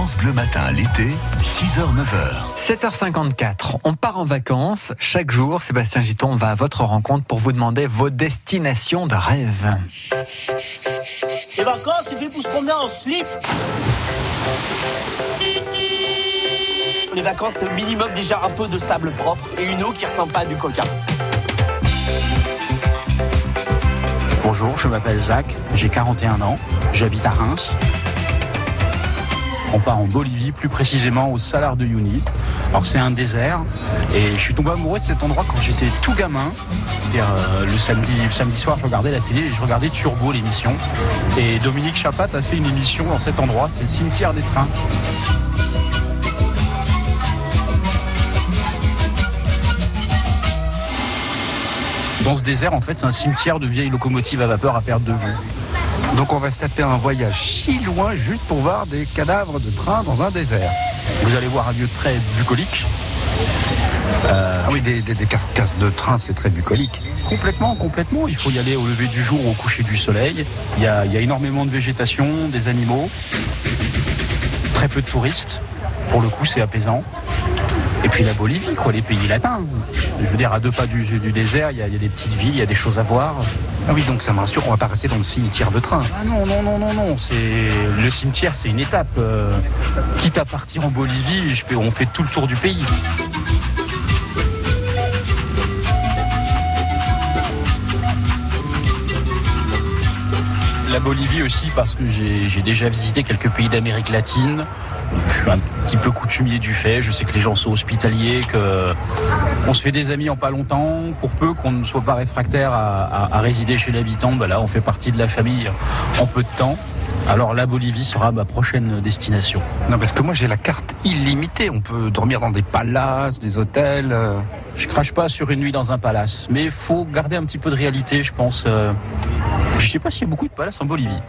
France Bleu Matin l'été, 6h-9h. 7h54, on part en vacances. Chaque jour, Sébastien Giton va à votre rencontre pour vous demander vos destinations de rêve. Les vacances, c'est fait pour se promener en slip. Les vacances, c'est minimum déjà un peu de sable propre et une eau qui ressemble pas à du coca. Bonjour, je m'appelle Zach, j'ai 41 ans, j'habite à Reims. On part en Bolivie, plus précisément au Salar de Uyuni. Alors c'est un désert et je suis tombé amoureux de cet endroit quand j'étais tout gamin. Euh, le samedi, le samedi soir, je regardais la télé et je regardais Turbo l'émission. Et Dominique Chapat a fait une émission dans cet endroit, c'est le cimetière des trains. Dans ce désert, en fait, c'est un cimetière de vieilles locomotives à vapeur à perte de vue. Donc on va se taper un voyage si loin juste pour voir des cadavres de trains dans un désert. Vous allez voir un lieu très bucolique. Ah oui, des, des- des carcasses de train, c'est très bucolique. Complètement, complètement. Il faut y aller au lever du jour, au coucher du soleil. Il y a, il y a énormément de végétation, des animaux, très peu de touristes. Pour le coup, c'est apaisant. Et puis la Bolivie, quoi, les pays latins. Je veux dire, à deux pas du, du désert, il y, a, il y a des petites villes, il y a des choses à voir. Ah oui, donc ça me rassure qu'on va pas rester dans le cimetière de train. Ah non, non, non, non, non. C'est le cimetière, c'est une étape. Euh, quitte à partir en Bolivie, je fais, on fait tout le tour du pays. La Bolivie aussi parce que j'ai déjà visité quelques pays d'Amérique latine. Je suis un petit peu coutumier du fait. Je sais que les gens sont hospitaliers, que on se fait des amis en pas longtemps. Pour peu qu'on ne soit pas réfractaire à, à- à résider chez l'habitant, bah là, on fait partie de la famille en peu de temps. Alors la Bolivie sera ma prochaine destination. Non, parce que moi j'ai la carte illimitée. On peut dormir dans des palaces, des hôtels. euh. Je crache pas sur une nuit dans un palace, mais il faut garder un petit peu de réalité, je pense. Euh, Je sais pas s'il y a beaucoup de palaces en Bolivie.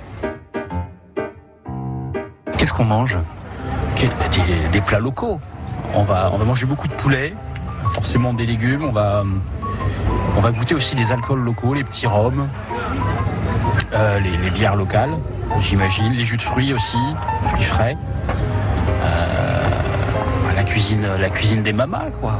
Qu'est-ce qu'on mange? Des, plats locaux. On va, on va manger beaucoup de poulet, forcément des légumes. On va, on va goûter aussi les alcools locaux, les petits rhums, euh, les, les bières locales, j'imagine, les jus de fruits aussi, fruits frais. Euh, la cuisine, la cuisine des mamas, quoi.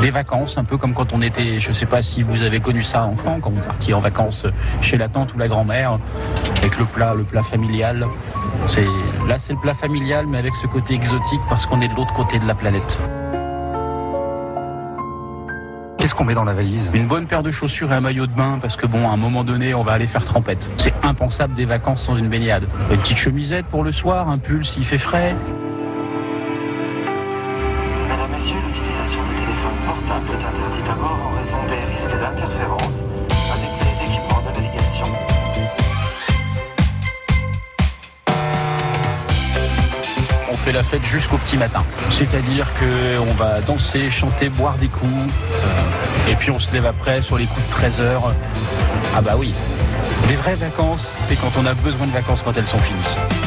Des vacances, un peu comme quand on était, je sais pas si vous avez connu ça enfant, quand vous partiez en vacances chez la tante ou la grand-mère, avec le plat, le plat familial. C'est là, c'est le plat familial, mais avec ce côté exotique parce qu'on est de l'autre côté de la planète. Qu'est-ce qu'on met dans la valise? Une bonne paire de chaussures et un maillot de bain parce que bon, à un moment donné, on va aller faire trempette. C'est impensable des vacances sans une baignade. Une petite chemisette pour le soir, un pull s'il fait frais. Portable est interdite à bord en raison des risques d'interférence avec les équipements de navigation. On fait la fête jusqu'au petit matin. C'est-à-dire que on va danser, chanter, boire des coups. euh, et puis on se lève après sur les coups de 13 heures. Ah bah oui. Des vraies vacances, c'est quand on a besoin de vacances quand elles sont finies.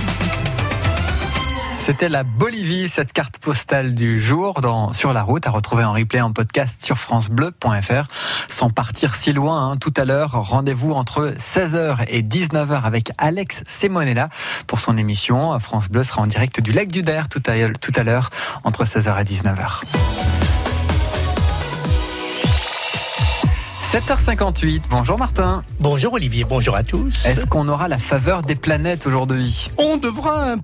C'était la Bolivie, cette carte postale du jour dans Sur la route à retrouver en replay en podcast sur francebleu.fr. Sans partir si loin, hein, tout à l'heure, rendez-vous entre 16h et 19h avec Alex Semonella pour son émission. France Bleu sera en direct du lac du Der tout à, tout à l'heure entre 16h et 19h. 7h58, bonjour Martin. Bonjour Olivier, bonjour à tous. Est-ce qu'on aura la faveur des planètes aujourd'hui? On devra un